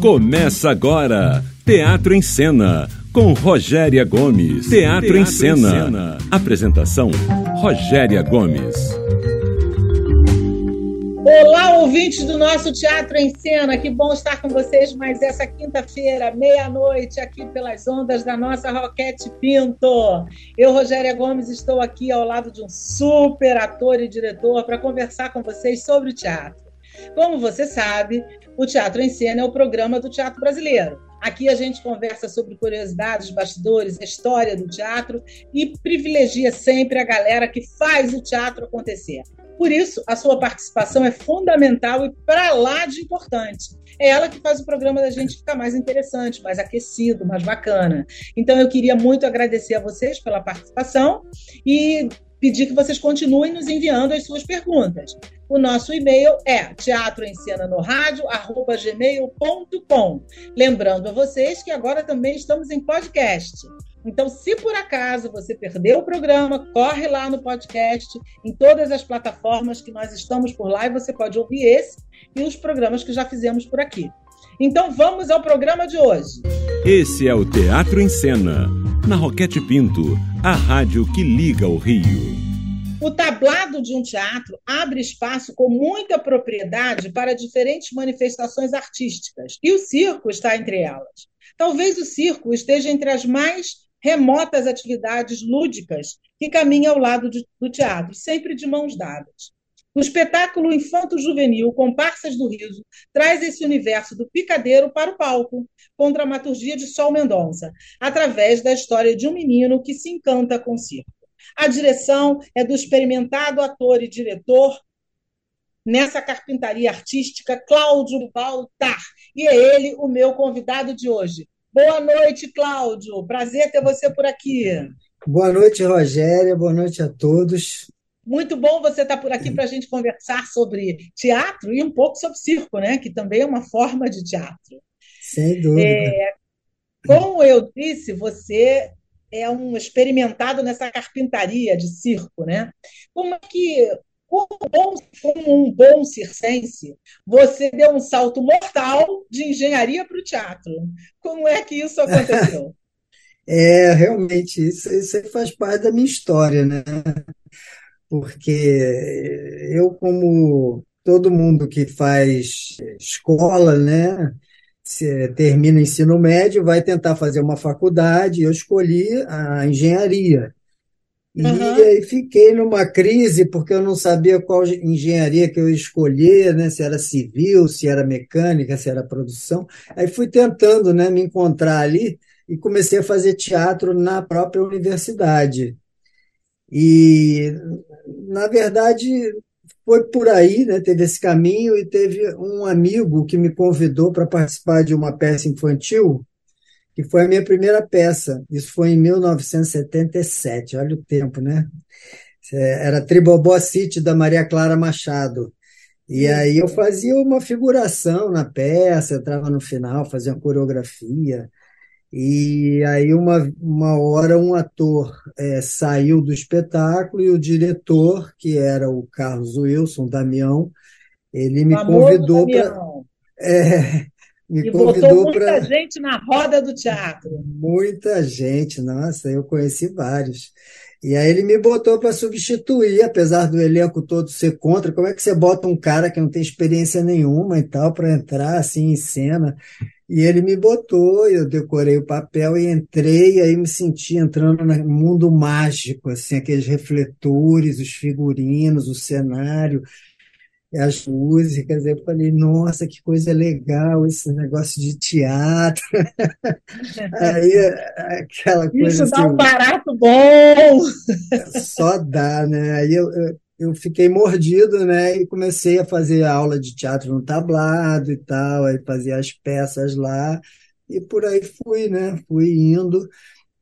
Começa agora Teatro em Cena com Rogéria Gomes. Teatro, Teatro em, cena. em Cena. Apresentação Rogéria Gomes. Olá, ouvintes do nosso Teatro em Cena. Que bom estar com vocês mais essa quinta-feira, meia-noite, aqui pelas ondas da nossa Roquete Pinto. Eu, Rogéria Gomes, estou aqui ao lado de um super ator e diretor para conversar com vocês sobre o teatro. Como você sabe, o Teatro em Cena é o programa do teatro brasileiro. Aqui a gente conversa sobre curiosidades, bastidores, a história do teatro e privilegia sempre a galera que faz o teatro acontecer. Por isso, a sua participação é fundamental e para lá de importante. É ela que faz o programa da gente ficar mais interessante, mais aquecido, mais bacana. Então, eu queria muito agradecer a vocês pela participação e pedir que vocês continuem nos enviando as suas perguntas. O nosso e-mail é teatroencena.no-radio@gmail.com. Lembrando a vocês que agora também estamos em podcast. Então, se por acaso você perdeu o programa, corre lá no podcast, em todas as plataformas que nós estamos por lá, e você pode ouvir esse e os programas que já fizemos por aqui. Então, vamos ao programa de hoje. Esse é o Teatro em Cena, na Roquete Pinto, a rádio que liga o Rio. O tablado de um teatro abre espaço com muita propriedade para diferentes manifestações artísticas, e o circo está entre elas. Talvez o circo esteja entre as mais remotas atividades lúdicas que caminham ao lado do teatro, sempre de mãos dadas. O espetáculo infanto-juvenil Comparsas do Riso traz esse universo do picadeiro para o palco, com dramaturgia de Sol Mendonça, através da história de um menino que se encanta com o circo. A direção é do experimentado ator e diretor nessa carpintaria artística, Cláudio Baltar. E é ele o meu convidado de hoje. Boa noite, Cláudio. Prazer ter você por aqui. Boa noite, Rogéria. Boa noite a todos. Muito bom você estar por aqui para a gente conversar sobre teatro e um pouco sobre circo, né? Que também é uma forma de teatro. Sem dúvida. É, como eu disse, você é um experimentado nessa carpintaria de circo, né? Como é que como, bom, como um bom circense, você deu um salto mortal de engenharia para o teatro. Como é que isso aconteceu? É, realmente, isso, isso faz parte da minha história, né? Porque eu, como todo mundo que faz escola, né? termina o ensino médio, vai tentar fazer uma faculdade. Eu escolhi a engenharia. E uhum. aí fiquei numa crise porque eu não sabia qual engenharia que eu ia escolher, né? se era civil, se era mecânica, se era produção. Aí fui tentando né, me encontrar ali e comecei a fazer teatro na própria universidade. E, na verdade, foi por aí, né? teve esse caminho e teve um amigo que me convidou para participar de uma peça infantil que foi a minha primeira peça. Isso foi em 1977, olha o tempo, né? É, era Tribobó City, da Maria Clara Machado. E aí eu fazia uma figuração na peça, entrava no final, fazia uma coreografia. E aí uma, uma hora um ator é, saiu do espetáculo e o diretor, que era o Carlos Wilson Damião, ele me convidou para... É, me e botou muita pra... gente na roda do teatro. Muita gente, nossa, eu conheci vários. E aí ele me botou para substituir, apesar do elenco todo ser contra. Como é que você bota um cara que não tem experiência nenhuma e tal para entrar assim em cena? E ele me botou, eu decorei o papel e entrei, e aí me senti entrando no mundo mágico, assim, aqueles refletores, os figurinos, o cenário as músicas, eu falei, nossa, que coisa legal esse negócio de teatro. Aí aquela coisa. Isso dá assim, um barato bom! Só dá, né? Aí eu, eu, eu, fiquei mordido, né? E comecei a fazer aula de teatro no tablado e tal, aí fazia as peças lá, e por aí fui, né? Fui indo.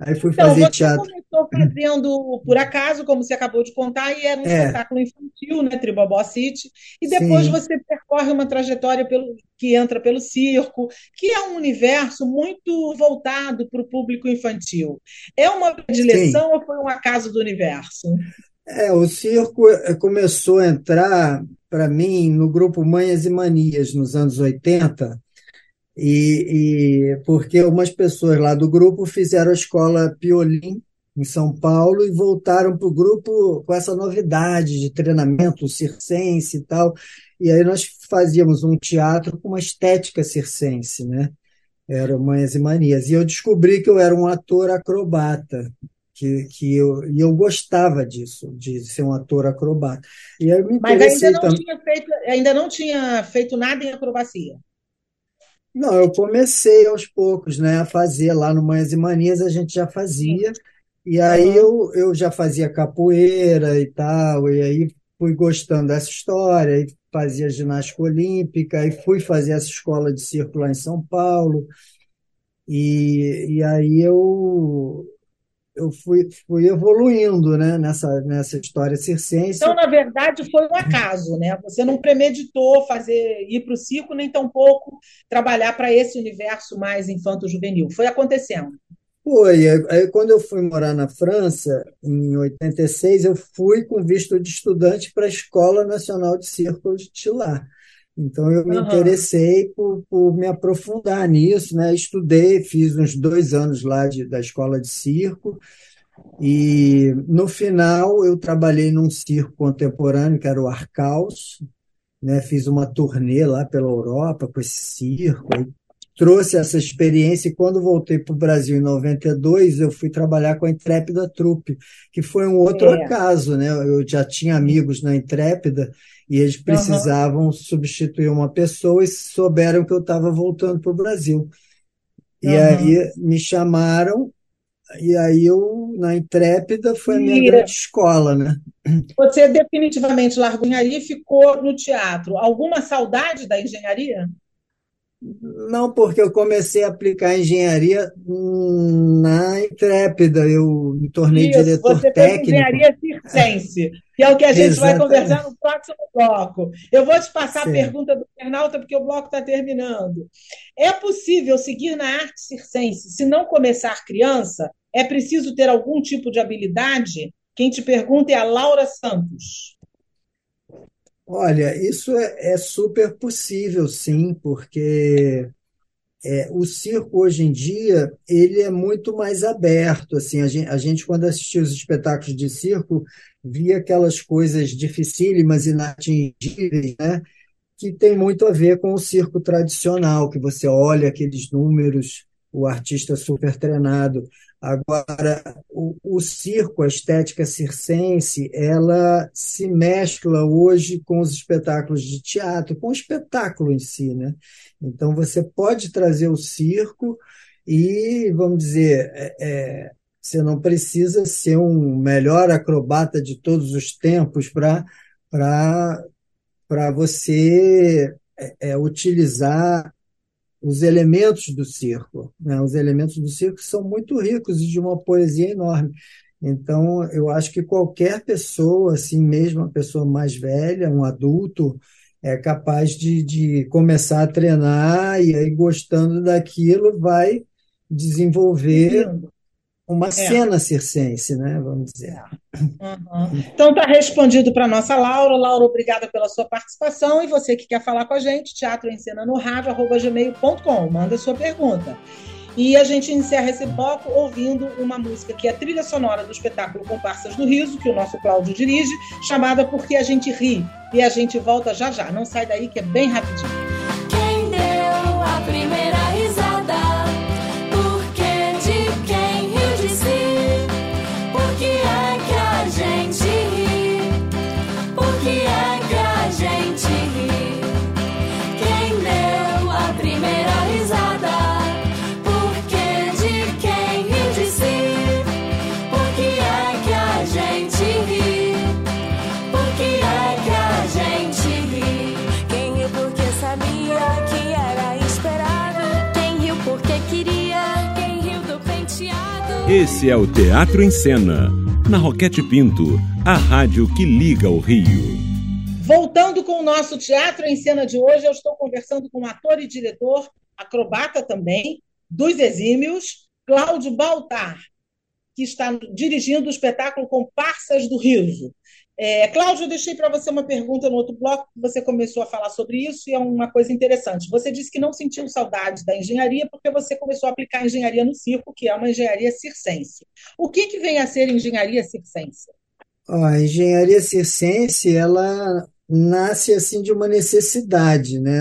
Aí fui então, fazer você teatro. começou fazendo por acaso, como você acabou de contar, e era um é. espetáculo infantil, né, Tribobó City, e depois Sim. você percorre uma trajetória pelo, que entra pelo circo, que é um universo muito voltado para o público infantil. É uma predileção Sim. ou foi um acaso do universo? É, o circo eh, começou a entrar, para mim, no grupo Manhas e Manias, nos anos 80, E, e porque algumas pessoas lá do grupo fizeram a escola Piolim em São Paulo e voltaram para o grupo com essa novidade de treinamento circense e tal. E aí nós fazíamos um teatro com uma estética circense, né? Era Manhas e Manias. E eu descobri que eu era um ator acrobata, que, que eu, e eu gostava disso, de ser um ator acrobata. E eu me Mas ainda não, também... tinha feito, ainda não tinha feito nada em acrobacia? Não, eu comecei aos poucos, né, a fazer lá no Manhas e Manias, a gente já fazia, e aí eu, eu já fazia capoeira e tal, e aí fui gostando dessa história, e fazia ginástica olímpica, e fui fazer essa escola de circo lá em São Paulo, e, e aí eu eu fui, fui evoluindo né, nessa, nessa história circense. Então, na verdade, foi um acaso, né? Você não premeditou fazer ir para o circo, nem tampouco trabalhar para esse universo mais infanto-juvenil. Foi acontecendo. Foi. Aí, quando eu fui morar na França, em 86, eu fui com visto de estudante para a Escola Nacional de Circo de lá. Então, eu me uhum. interessei por, por, me aprofundar nisso, né? Estudei, fiz uns dois anos lá de, da escola de circo, e no final eu trabalhei num circo contemporâneo, que era o Arcaus, né? Fiz uma turnê lá pela Europa com esse circo, trouxe essa experiência e quando voltei para o Brasil em 92, eu fui trabalhar com a Intrépida Trupe, que foi um outro é. acaso, né? Eu já tinha amigos na Intrépida e eles precisavam uhum. substituir uma pessoa e souberam que eu estava voltando para o Brasil. E uhum. aí me chamaram e aí eu, na Intrépida, foi a minha grande escola, né? Você definitivamente largou a engenharia e ficou no teatro. Alguma saudade da engenharia? Não, porque eu comecei a aplicar engenharia na Intrépida, eu me tornei Isso, diretor você técnico. Fez engenharia circense, que é o que a gente Exatamente. vai conversar no próximo bloco. Eu vou te passar certo. a pergunta do internauta, porque o bloco está terminando. É possível seguir na arte circense se não começar criança? É preciso ter algum tipo de habilidade? Quem te pergunta é a Laura Santos. Olha, isso é, é super possível, sim, porque é, o circo hoje em dia ele é muito mais aberto. Assim, a gente, a gente, quando assistia os espetáculos de circo via aquelas coisas dificílimas, inatingíveis, né? que tem muito a ver com o circo tradicional, que você olha aqueles números, o artista super treinado. Agora, o, o, circo, a estética circense, ela se mescla hoje com os espetáculos de teatro, com o espetáculo em si, né? Então, você pode trazer o circo e, vamos dizer, é, é, você não precisa ser um melhor acrobata de todos os tempos para você é, é, utilizar os elementos do circo. Né? Os elementos do circo são muito ricos e de uma poesia enorme. Então, eu acho que qualquer pessoa, assim mesmo uma pessoa mais velha, um adulto, é capaz de, de começar a treinar e aí, gostando daquilo, vai desenvolver uma é. cena circense, né? Vamos dizer. Uhum. Então está respondido para nossa Laura. Laura, obrigada pela sua participação. E você que quer falar com a gente, teatro em cena no rádio, gmail.com. Manda sua pergunta. E a gente encerra esse bloco ouvindo uma música que é trilha sonora do espetáculo Comparsas do Riso, que o nosso Cláudio dirige, chamada Porque a Gente Ri. E a gente volta já já. Não sai daí que é bem rapidinho. Quem deu a primeira Esse é o Teatro em Cena, na Roquete Pinto, a rádio que liga o Rio. Voltando com o nosso Teatro em Cena de hoje, eu estou conversando com o ator e diretor, acrobata também, dos exímios, Cláudio Baltar, que está dirigindo o espetáculo Comparsas do Riso. É, Cláudio, eu deixei para você uma pergunta no outro bloco, você começou a falar sobre isso e é uma coisa interessante. Você disse que não sentiu saudade da engenharia porque você começou a aplicar engenharia no circo, que é uma engenharia circense. O que, que vem a ser engenharia circense? A engenharia circense, ela nasce assim de uma necessidade, né?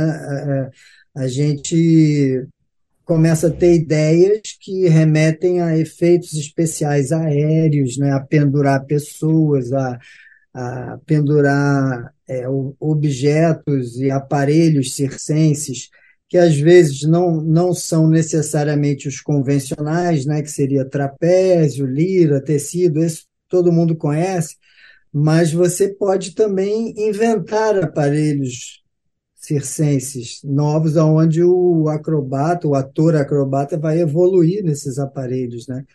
A, a gente começa a ter ideias que remetem a efeitos especiais aéreos, né? A pendurar pessoas, a a pendurar é, objetos e aparelhos circenses que às vezes não, não são necessariamente os convencionais, né, que seria trapézio, lira, tecido, esse todo mundo conhece, mas você pode também inventar aparelhos circenses novos, onde o acrobata, o ator acrobata vai evoluir nesses aparelhos, né?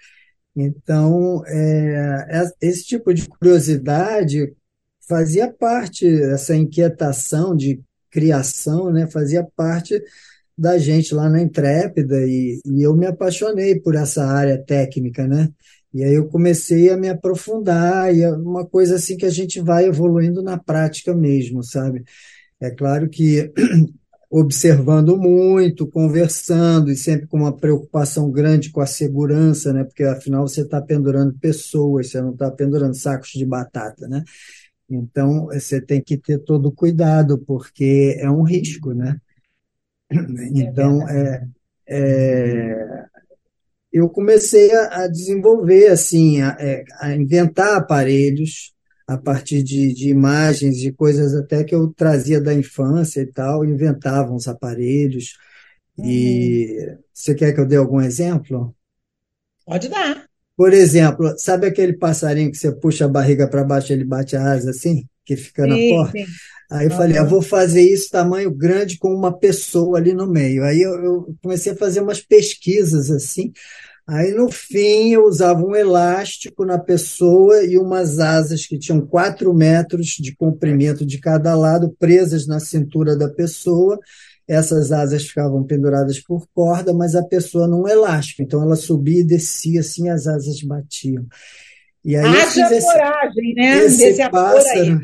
Então, é, é, esse tipo de curiosidade fazia parte, essa inquietação de criação, né, fazia parte da gente lá na Intrépida e, e, eu me apaixonei por essa área técnica, né? E aí eu comecei a me aprofundar e é uma coisa assim que a gente vai evoluindo na prática mesmo, sabe? É claro que observando muito, conversando e sempre com uma preocupação grande com a segurança, né? Porque afinal você está pendurando pessoas, você não está pendurando sacos de batata, né? Então você tem que ter todo o cuidado porque é um risco, né? Então é, é eu comecei a, desenvolver assim, a, é, a inventar aparelhos a partir de, de imagens, de coisas até que eu trazia da infância e tal, inventava uns aparelhos. Uhum. E você quer que eu dê algum exemplo? Pode dar. Por exemplo, sabe aquele passarinho que você puxa a barriga para baixo e ele bate a asa assim, que fica na porta? Sim. Aí eu uhum. falei, eu vou fazer isso tamanho grande com uma pessoa ali no meio. Aí eu, eu comecei a fazer umas pesquisas assim. Aí, no fim, eu usava um elástico na pessoa e umas asas que tinham quatro metros de comprimento de cada lado, presas na cintura da pessoa. Essas asas ficavam penduradas por corda, mas a pessoa num elástico. Então, ela subia e descia assim, as asas batiam. E aí Haja esse, coragem, né? Esse Desse pássaro,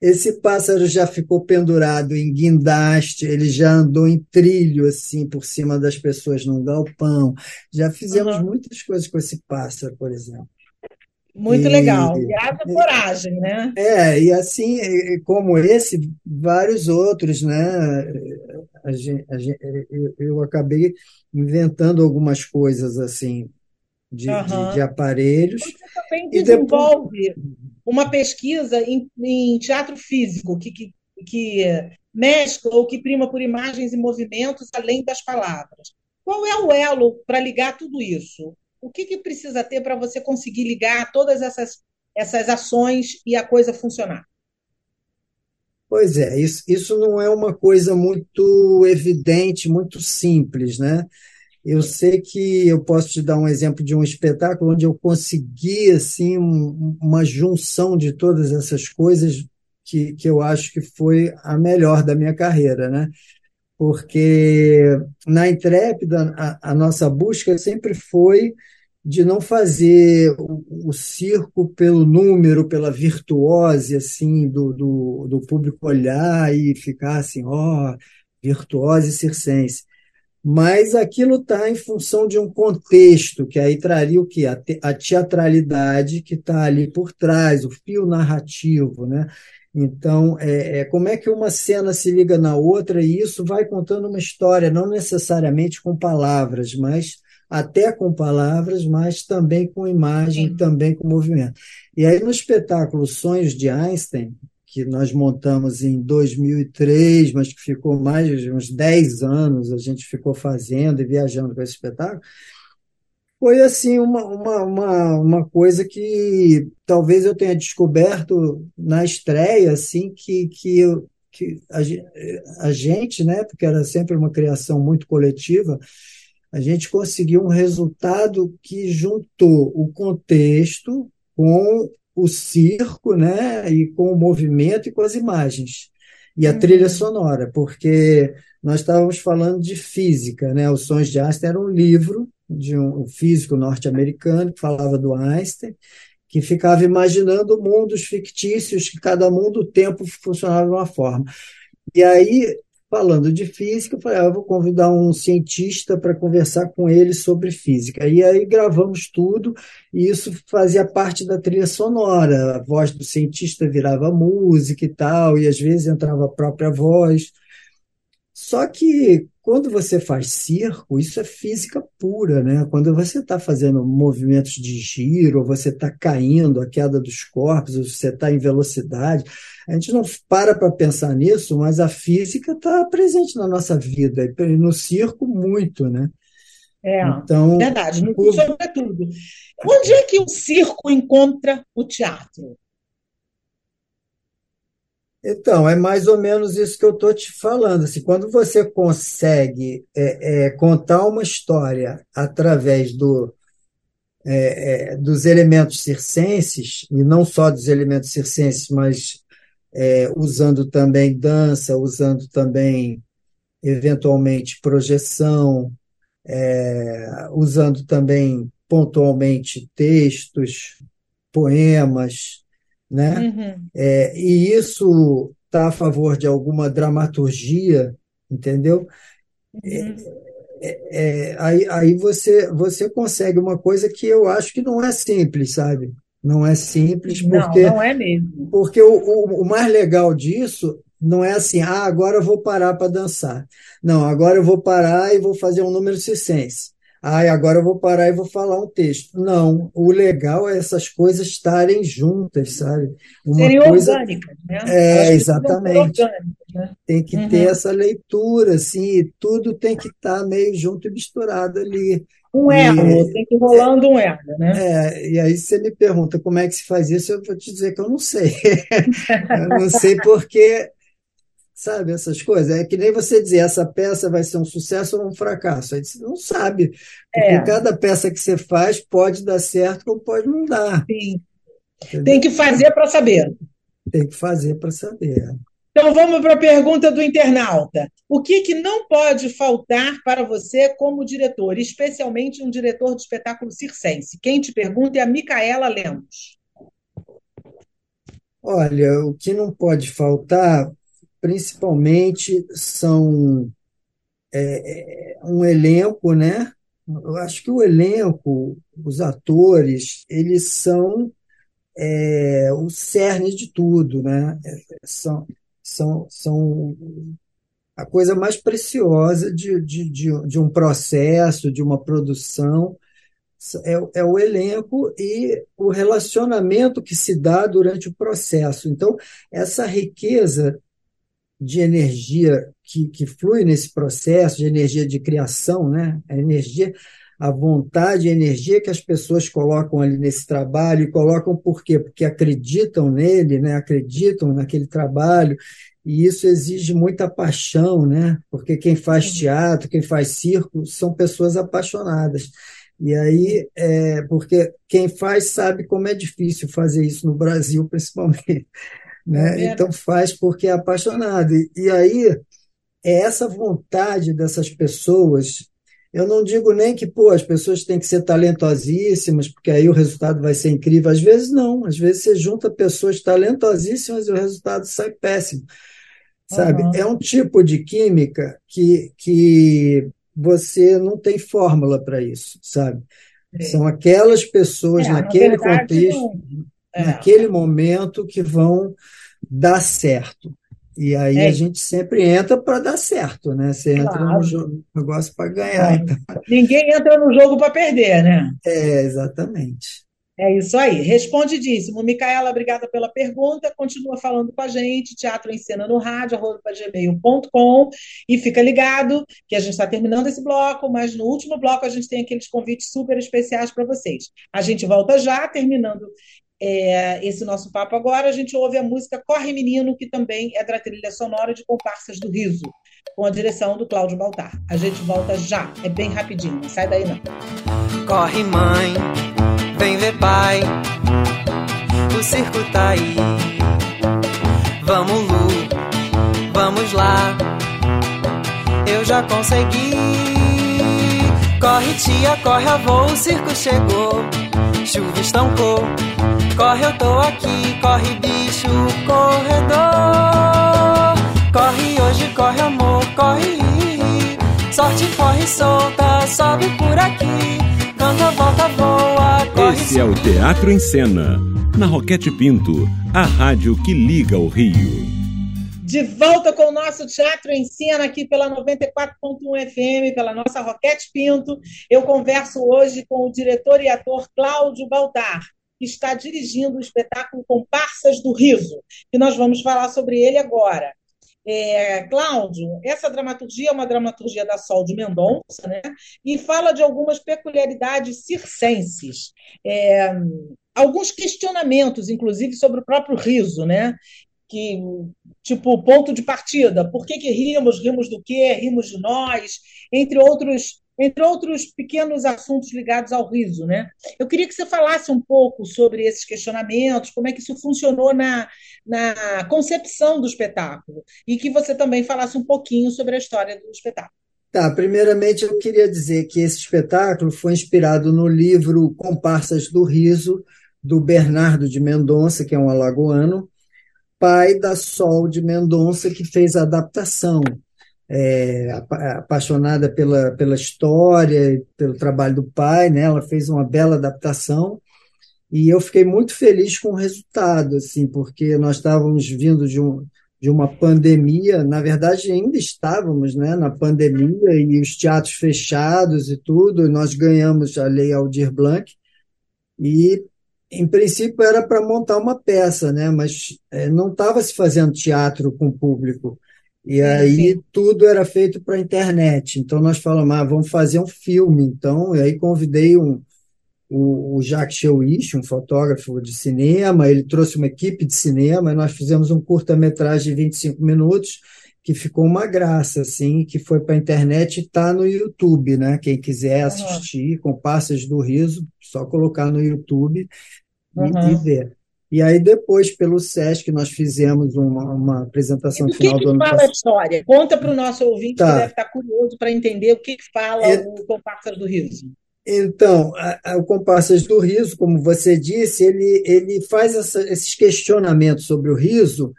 esse pássaro já ficou pendurado em guindaste, ele já andou em trilho, assim, por cima das pessoas num galpão. Já fizemos uhum. muitas coisas com esse pássaro, por exemplo. Muito e, legal. E haja coragem, né? É, e assim, como esse, vários outros, né? A gente, a gente, eu, eu acabei inventando algumas coisas assim, de, uhum. de, de, aparelhos. Você também desenvolve depois... uma pesquisa em, em teatro físico que, que, que, mescla ou que prima por imagens e movimentos além das palavras. Qual é o elo para ligar tudo isso? O que, que precisa ter para você conseguir ligar todas essas, essas ações e a coisa funcionar? Pois é, isso, isso não é uma coisa muito evidente, muito simples, né? Eu sei que eu posso te dar um exemplo de um espetáculo onde eu consegui assim uma junção de todas essas coisas que, que eu acho que foi a melhor da minha carreira, né? Porque na Intrépida a, a nossa busca sempre foi de não fazer o, o, circo pelo número, pela virtuose assim do, do, do público olhar e ficar assim, ó, oh, virtuose circense mas aquilo está em função de um contexto, que aí traria o quê? A, te, a teatralidade que está ali por trás, o fio narrativo, né? Então, é, é, como é que uma cena se liga na outra e isso vai contando uma história, não necessariamente com palavras, mas até com palavras, mas também com imagem, Sim. também com movimento. E aí no espetáculo Sonhos de Einstein, que nós montamos em 2003, mas que ficou mais de uns 10 anos, a gente ficou fazendo e viajando com esse espetáculo, foi assim uma, uma, uma, uma coisa que talvez eu tenha descoberto na estreia, assim, que, que, eu, que a, a gente, né, porque era sempre uma criação muito coletiva, a gente conseguiu um resultado que juntou o contexto com o circo, né, e com o movimento e com as imagens e a uhum. trilha sonora, porque nós estávamos falando de física, né? Os Sons de Einstein era um livro de um físico norte-americano que falava do Einstein que ficava imaginando mundos fictícios, que cada mundo, o tempo funcionava de uma forma. E aí, falando de física, eu falei, ah, eu vou convidar um cientista para conversar com ele sobre física. E aí gravamos tudo, e isso fazia parte da trilha sonora. A voz do cientista virava música e tal, e às vezes entrava a própria voz. Só que quando você faz circo, isso é física pura, né? Quando você está fazendo movimentos de giro, ou você está caindo, a queda dos corpos, você está em velocidade, a gente não para para pensar nisso, mas a física está presente na nossa vida, e no circo muito, né? É, então, verdade, no curso é tudo. Onde é que o circo encontra o teatro? Então, é mais ou menos isso que eu estou te falando. Assim, quando você consegue é, é, contar uma história através do, é, é dos elementos circenses, e não só dos elementos circenses, mas é, usando também dança, usando também, eventualmente, projeção, é, usando também pontualmente textos, poemas, né? Uhum. É, e isso está a favor de alguma dramaturgia, entendeu? É, uhum. É, é, aí aí você, você consegue uma coisa que eu acho que não é simples, sabe? Não é simples, porque. Não, não é mesmo. Porque o, o, o mais legal disso não é assim, ah, agora eu vou parar para dançar. Não, agora eu vou parar e vou fazer um número circense. Ah, agora eu vou parar e vou falar um texto. Não, o legal é essas coisas estarem juntas, sabe? Uma Serem coisa... orgânicas, né? É, exatamente. né? Tem que uhum. ter essa leitura, assim, tudo tem que estar meio junto e misturado ali. Um elo, e, tem que ir rolando um elo, né? É, e aí você me pergunta como é que se faz isso, eu vou te dizer que eu não sei. eu não sei porque sabe? Essas coisas. É que nem você dizer, essa peça vai ser um sucesso ou um fracasso. Aí você não sabe. Porque é. cada peça que você faz pode dar certo ou pode não dar. Sim. Entendeu? Tem que fazer para saber. Tem que fazer para saber. Então vamos para a pergunta do internauta. O que, que não pode faltar para você como diretor, especialmente um diretor de espetáculo circense? Quem te pergunta é a Micaela Lemos. Olha, o que não pode faltar principalmente são é, é, um elenco, né? Eu acho que o elenco, os atores, eles são é, o cerne de tudo, né? É, são, são, são a coisa mais preciosa de, de, de, de um processo, de uma produção, é, é, o elenco e o relacionamento que se dá durante o processo. Então, essa riqueza de energia que, que flui nesse processo, de energia de criação, né? a energia, a vontade a energia que as pessoas colocam ali nesse trabalho, e colocam por quê? Porque acreditam nele, né? acreditam naquele trabalho, e isso exige muita paixão, né? porque quem faz teatro, quem faz circo, são pessoas apaixonadas. E aí, é, porque quem faz sabe como é difícil fazer isso no Brasil, principalmente. Né? Então faz porque é apaixonado. E, e aí é essa vontade dessas pessoas. Eu não digo nem que pô, as pessoas têm que ser talentosíssimas, porque aí o resultado vai ser incrível. Às vezes não, às vezes você junta pessoas talentosíssimas e o resultado sai péssimo. Sabe? Uhum. É um tipo de química que, que você não tem fórmula para isso, sabe? É. São aquelas pessoas é, naquele na verdade, contexto, é. naquele momento que vão dar certo. E aí é. a gente sempre entra para dar certo, né? Você entra claro. no jogo, negócio para ganhar. Então. Ninguém entra no jogo para perder, né? É, exatamente. É isso aí. Respondidíssimo. Micaela, obrigada pela pergunta. Continua falando com a gente, Teatro em Cena no Rádio, gmail.com. E fica ligado que a gente está terminando esse bloco, mas no último bloco a gente tem aqueles convites super especiais para vocês. A gente volta já, terminando é, esse nosso papo agora, a gente ouve a música Corre Menino, que também é da trilha sonora de Comparsas do Riso, com a direção do Cláudio Baltar. A gente volta já, é bem rapidinho, não sai daí não. Corre mãe, vem ver pai, o circo tá aí. Vamos Lu, vamos lá, eu já consegui. Corre tia, corre avô, o circo chegou chuva estancou. Corre, eu tô aqui, corre, bicho, corredor. Corre hoje, corre, amor, corre. Sorte corre solta, sobe por aqui. Canta, volta, voa, corre. Esse é o Teatro em Cena, na Roquete Pinto, a rádio que liga o Rio. De volta com o nosso Teatro em Cena aqui pela 94.1 FM, pela nossa Roquete Pinto. Eu converso hoje com o diretor e ator Cláudio Baltar, que está dirigindo o espetáculo Comparsas do Riso, que nós vamos falar sobre ele agora. É, Cláudio, essa dramaturgia é uma dramaturgia da Sol de Mendonça, né? E fala de algumas peculiaridades circenses. É, alguns questionamentos, inclusive, sobre o próprio riso, né? que tipo ponto de partida. Por que, que rimos? Rimos do quê? Rimos de nós, entre outros entre outros pequenos assuntos ligados ao riso, né? Eu queria que você falasse um pouco sobre esses questionamentos, como é que isso funcionou na, na concepção do espetáculo, e que você também falasse um pouquinho sobre a história do espetáculo. Tá, primeiramente eu queria dizer que esse espetáculo foi inspirado no livro Comparsas do Riso, do Bernardo de Mendonça, que é um alagoano, pai da Sol de Mendonça, que fez a adaptação. É, apaixonada pela, pela história, pelo trabalho do pai, né? ela fez uma bela adaptação e eu fiquei muito feliz com o resultado, assim, porque nós estávamos vindo de, um, de uma pandemia, na verdade ainda estávamos né, na pandemia e os teatros fechados e tudo, e nós ganhamos a Lei Aldir Blanc, e em princípio era para montar uma peça, né? mas é, não estava se fazendo teatro com público. E aí sim. tudo era feito para a internet. Então nós falamos, ah, vamos fazer um filme. Então, e aí convidei um, o, o Jacques Cheuich, um fotógrafo de cinema, ele trouxe uma equipe de cinema, e nós fizemos um curta-metragem de 25 minutos, que ficou uma graça, assim, que foi para a internet e está no YouTube, né? Quem quiser assistir, uhum. Comparsas do Riso, só colocar no YouTube e, uhum. e, ver. E aí depois, pelo SESC, nós fizemos uma, uma apresentação e final que do ano fala a história? Conta para o nosso ouvinte tá. que deve estar curioso para entender o que, que fala é... o Comparsas do Riso. Então, a, a, o Comparsas do Riso, como você disse, ele, ele faz essa, esses questionamentos sobre o riso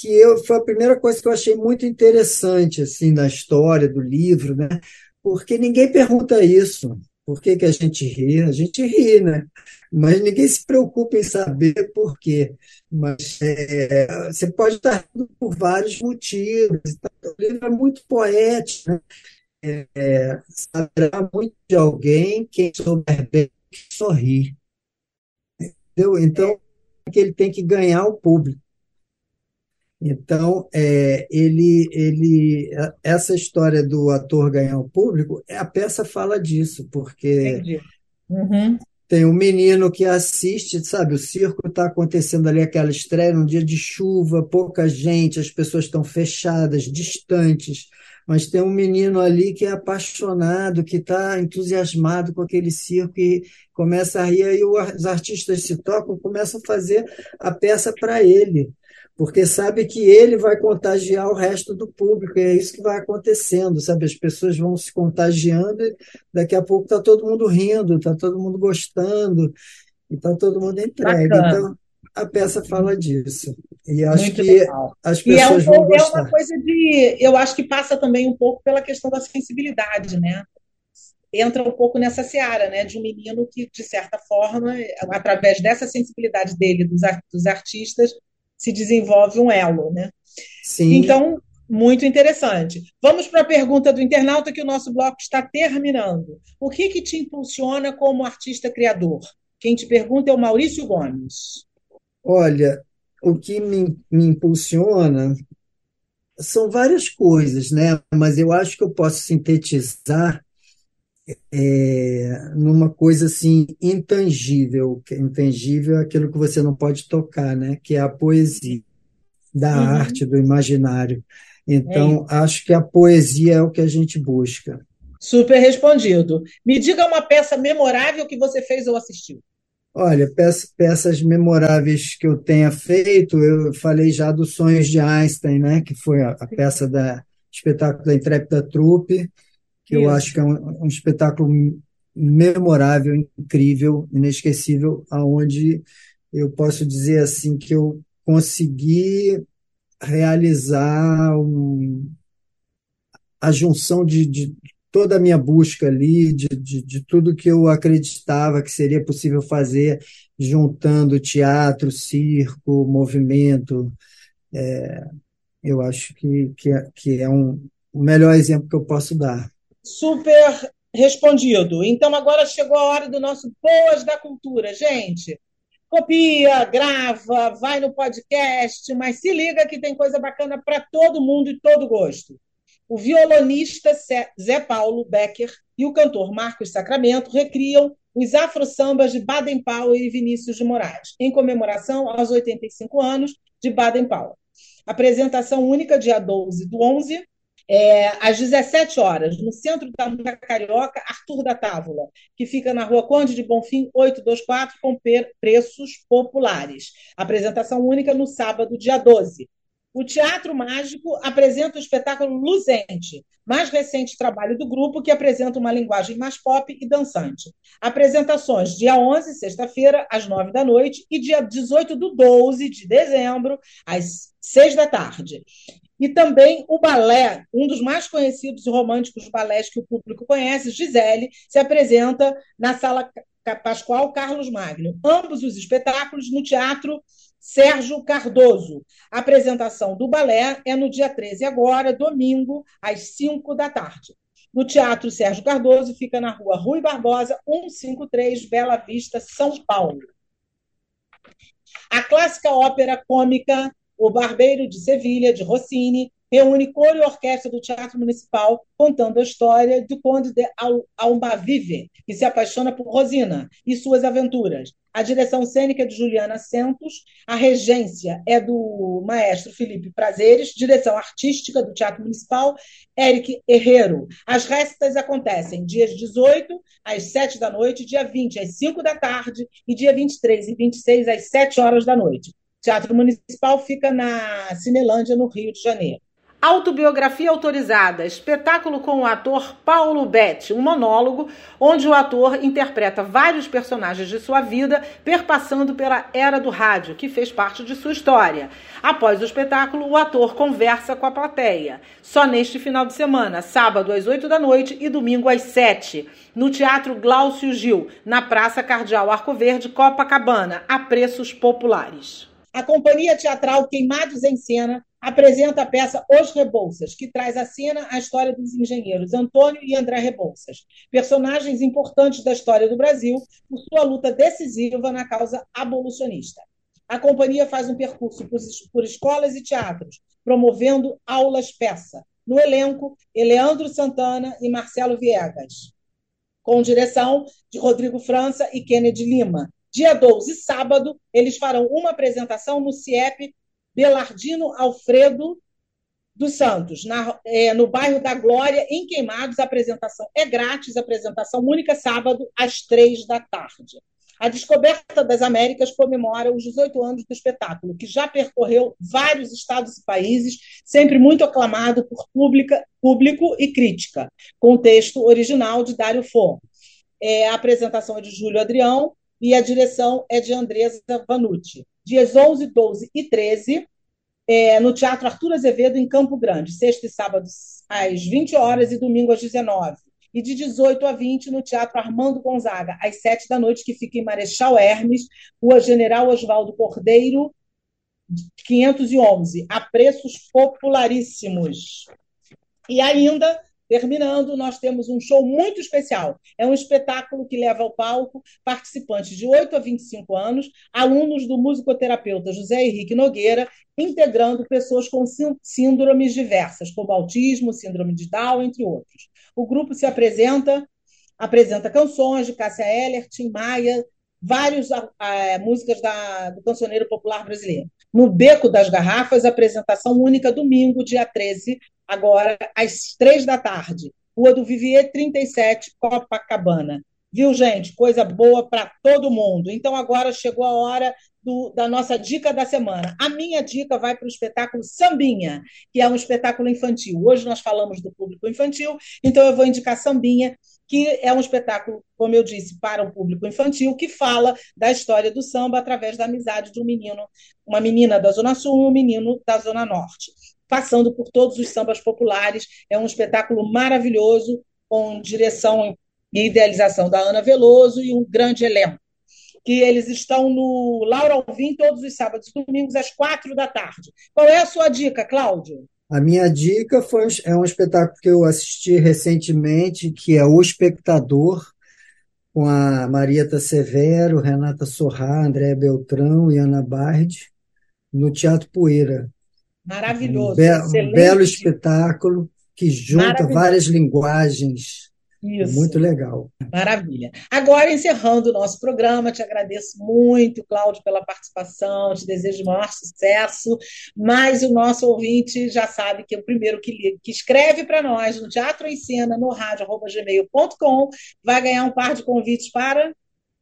que eu, foi a primeira coisa que eu achei muito interessante assim na história do livro, né? Porque ninguém pergunta isso. Por que, que a gente ri? A gente ri, né? Mas ninguém se preocupa em saber por quê. Mas é, você pode estar rindo por vários motivos. O livro é muito poético, né? É, saberá muito de alguém quem souber bem sorrir. Entendeu? Então, que ele tem que ganhar o público. Então, é, ele, ele, essa história do ator ganhar o público, a peça fala disso, porque uhum. tem um menino que assiste, sabe, o circo está acontecendo ali, aquela estreia num dia de chuva, pouca gente, as pessoas estão fechadas, distantes, mas tem um menino ali que é apaixonado, que está entusiasmado com aquele circo e começa a rir, aí os artistas se tocam, começam a fazer a peça para ele porque sabe que ele vai contagiar o resto do público, e é isso que vai acontecendo, sabe? As pessoas vão se contagiando e daqui a pouco está todo mundo rindo, está todo mundo gostando, e está todo mundo entregue. Bacana. Então, a peça fala disso. E acho Muito que legal. as pessoas e é um, vão gostar. É uma coisa de. Eu acho que passa também um pouco pela questão da sensibilidade, né? Entra um pouco nessa seara, né? De um menino que, de certa forma, através dessa sensibilidade dele, dos, dos artistas, se desenvolve um elo, né? Sim. Então, muito interessante. Vamos para a pergunta do internauta que o nosso bloco está terminando. O que, que te impulsiona como artista criador? Quem te pergunta é o Maurício Gomes. Olha, o que me, me impulsiona são várias coisas, né? Mas eu acho que eu posso sintetizar é, numa coisa assim intangível, que intangível é aquilo que você não pode tocar, né? Que é a poesia da uhum. arte, do imaginário. Então, é acho que a poesia é o que a gente busca. Super respondido. Me diga uma peça memorável que você fez ou assistiu. Olha, peças, peças memoráveis que eu tenha feito, eu falei já dos Sonhos de Einstein, né? Que foi a, a peça da espetáculo da Intrépida Trupe que eu acho que é um, um, espetáculo memorável, incrível, inesquecível, aonde eu posso dizer assim que eu consegui realizar um, a junção de, de, toda a minha busca ali, de, de, de, tudo que eu acreditava que seria possível fazer, juntando teatro, circo, movimento. É, eu acho que, que, é, que é um, o melhor exemplo que eu posso dar. Super respondido. Então agora chegou a hora do nosso Boas da Cultura. Gente, copia, grava, vai no podcast, mas se liga que tem coisa bacana para todo mundo e todo gosto. O violonista Zé Paulo Becker e o cantor Marcos Sacramento recriam os afro-sambas de Baden-Powell e Vinícius de Moraes, em comemoração aos 85 anos de Baden-Powell. Apresentação única dia 12 do 11 é, às 17 horas, no centro da música carioca, Arthur da Távola, que fica na rua Conde de Bonfim, 824, com preços populares. Apresentação única no sábado, dia 12. O Teatro Mágico apresenta o espetáculo Luzente, mais recente trabalho do grupo, que apresenta uma linguagem mais pop e dançante. Apresentações dia 11, sexta-feira, às 9 da noite, e dia 18 do 12 de dezembro, às 6 da tarde. E também o balé, um dos mais conhecidos e românticos balés que o público conhece, Gisele, se apresenta na Sala Pascoal Carlos Magno. Ambos os espetáculos no Teatro Sérgio Cardoso. A apresentação do balé é no dia 13 agora, domingo, às 5 da tarde. No Teatro Sérgio Cardoso, fica na rua Rui Barbosa, 153, Bela Vista, São Paulo. A clássica ópera cômica o Barbeiro de Sevilha, de Rossini, reúne coro e orquestra do Teatro Municipal contando a história do Conde de Almavive, que se apaixona por Rosina e suas aventuras. A direção cênica é de Juliana Santos, a regência é do maestro Felipe Prazeres, direção artística do Teatro Municipal, Eric Herrero. As récitas acontecem dias 18 às 7 da noite, dia 20 às 5 da tarde e dia 23 e 26 às 7 horas da noite. Teatro Municipal fica na Cinelândia, no Rio de Janeiro. Autobiografia autorizada, espetáculo com o ator Paulo Betti, um monólogo onde o ator interpreta vários personagens de sua vida, perpassando pela era do rádio, que fez parte de sua história. Após o espetáculo, o ator conversa com a plateia. Só neste final de semana, sábado às 8 da noite e domingo às 7, no Teatro Glaucio Gil, na Praça Cardeal Arco Verde, Copacabana, a preços populares. A Companhia Teatral Queimados em Cena apresenta a peça Os Rebouças, que traz à cena a história dos engenheiros Antônio e André Rebouças, personagens importantes da história do Brasil por sua luta decisiva na causa abolicionista. A companhia faz um percurso por escolas e teatros, promovendo aulas-peça. No elenco, Eleandro Santana e Marcelo Viegas, com direção de Rodrigo França e Kennedy Lima, Dia 12, sábado, eles farão uma apresentação no CIEP Belardino Alfredo dos Santos, na, é, no bairro da Glória, em Queimados. A apresentação é grátis, apresentação única, sábado, às três da tarde. A Descoberta das Américas comemora os 18 anos do espetáculo, que já percorreu vários estados e países, sempre muito aclamado por pública, público e crítica, com o texto original de Dário Fo. É, a apresentação é de Júlio Adrião, e a direção é de Andresa Vanucci. Dias 11, 12 e 13, é, no Teatro Arthur Azevedo, em Campo Grande, sexta e sábado às 20 horas e domingo às 19 e de 18 a 20 no Teatro Armando Gonzaga, às 7 da noite, que fica em Marechal Hermes, Rua General Oswaldo Cordeiro, 511, a preços popularíssimos. E ainda Terminando, nós temos um show muito especial. É um espetáculo que leva ao palco participantes de 8 a 25 anos, alunos do musicoterapeuta José Henrique Nogueira, integrando pessoas com síndromes diversas, como autismo, síndrome de Down, entre outros. O grupo se apresenta, apresenta canções de Cássia Eller, Tim Maia, várias é, músicas da, do cancioneiro popular brasileiro. No Beco das Garrafas, apresentação única domingo, dia 13, agora às três da tarde. Rua do Vivier 37, Copacabana. Viu, gente? Coisa boa para todo mundo. Então, agora chegou a hora do, da nossa dica da semana. A minha dica vai para o espetáculo Sambinha, que é um espetáculo infantil. Hoje nós falamos do público infantil, então eu vou indicar Sambinha, que é um espetáculo, como eu disse, para o público infantil, que fala da história do samba através da amizade de um menino, uma menina da Zona Sul e um menino da Zona Norte, passando por todos os sambas populares. É um espetáculo maravilhoso, com direção e idealização da Ana Veloso e um grande elenco. Que eles estão no Laura Alvim todos os sábados e domingos às quatro da tarde. Qual é a sua dica, Cláudio? A minha dica foi, é um espetáculo que eu assisti recentemente, que é O Espectador, com a Marieta Severo, Renata Sorrá, André Beltrão e Ana Bard, no Teatro Poeira. Maravilhoso. Um, be um belo espetáculo que junta várias linguagens isso. Muito legal. Maravilha. Agora, encerrando o nosso programa, te agradeço muito, Cláudio, pela participação, te desejo maior sucesso, mas o nosso ouvinte já sabe que é o primeiro que, que escreve para nós no Teatro em Cena, no rádio.gmail.com, vai ganhar um par de convites para...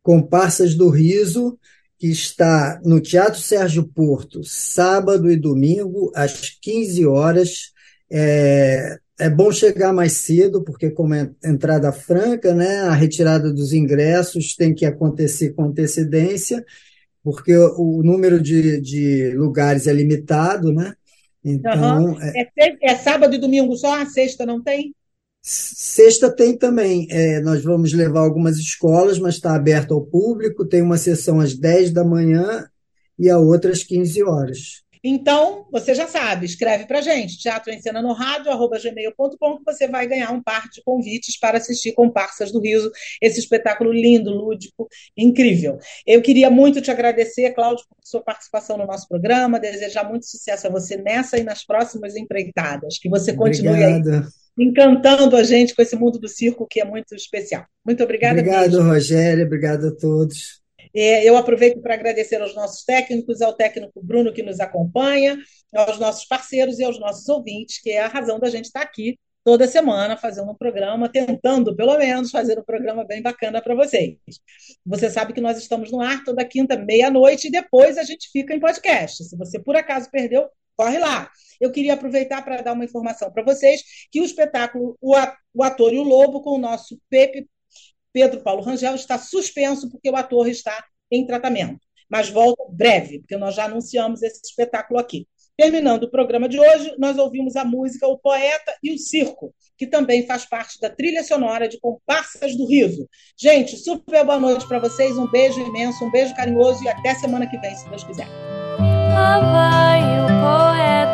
Comparsas do Riso, que está no Teatro Sérgio Porto, sábado e domingo, às 15 horas, é, é bom chegar mais cedo, porque como é entrada franca, né, a retirada dos ingressos tem que acontecer com antecedência, porque o, o número de, de lugares é limitado, né? Então, uhum. é, é, é, sábado e domingo só? A sexta não tem? Sexta tem também. É, nós vamos levar algumas escolas, mas está aberto ao público. Tem uma sessão às 10 da manhã e a outra às 15 horas. Então, você já sabe, escreve para gente, teatro cena no rádio, arroba gmail.com, que você vai ganhar um par de convites para assistir Comparsas do Riso, esse espetáculo lindo, lúdico, incrível. Eu queria muito te agradecer, Cláudio, por sua participação no nosso programa, desejar muito sucesso a você nessa e nas próximas empreitadas, que você continue Obrigada. aí encantando a gente com esse mundo do circo que é muito especial. Muito obrigada. Obrigado, Rogério, obrigado a todos. É, eu aproveito para agradecer aos nossos técnicos, ao técnico Bruno que nos acompanha, aos nossos parceiros e aos nossos ouvintes, que é a razão da gente estar aqui toda semana fazendo um programa, tentando, pelo menos, fazer um programa bem bacana para vocês. Você sabe que nós estamos no ar toda quinta, meia-noite, e depois a gente fica em podcast. Se você, por acaso, perdeu, corre lá. Eu queria aproveitar para dar uma informação para vocês que o espetáculo O Ator e o Lobo, com o nosso Pepe Pedro Paulo Rangel está suspenso porque o ator está em tratamento, mas volta breve, porque nós já anunciamos esse espetáculo aqui. Terminando o programa de hoje, nós ouvimos a música O Poeta e o Circo, que também faz parte da trilha sonora de Comparsas do Riso. Gente, super boa noite para vocês, um beijo imenso, um beijo carinhoso e até semana que vem, se Deus quiser.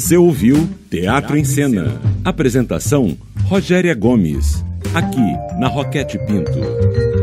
Você ouviu Teatro em Cena. Apresentação: Rogéria Gomes. Aqui, na Roquete Pinto.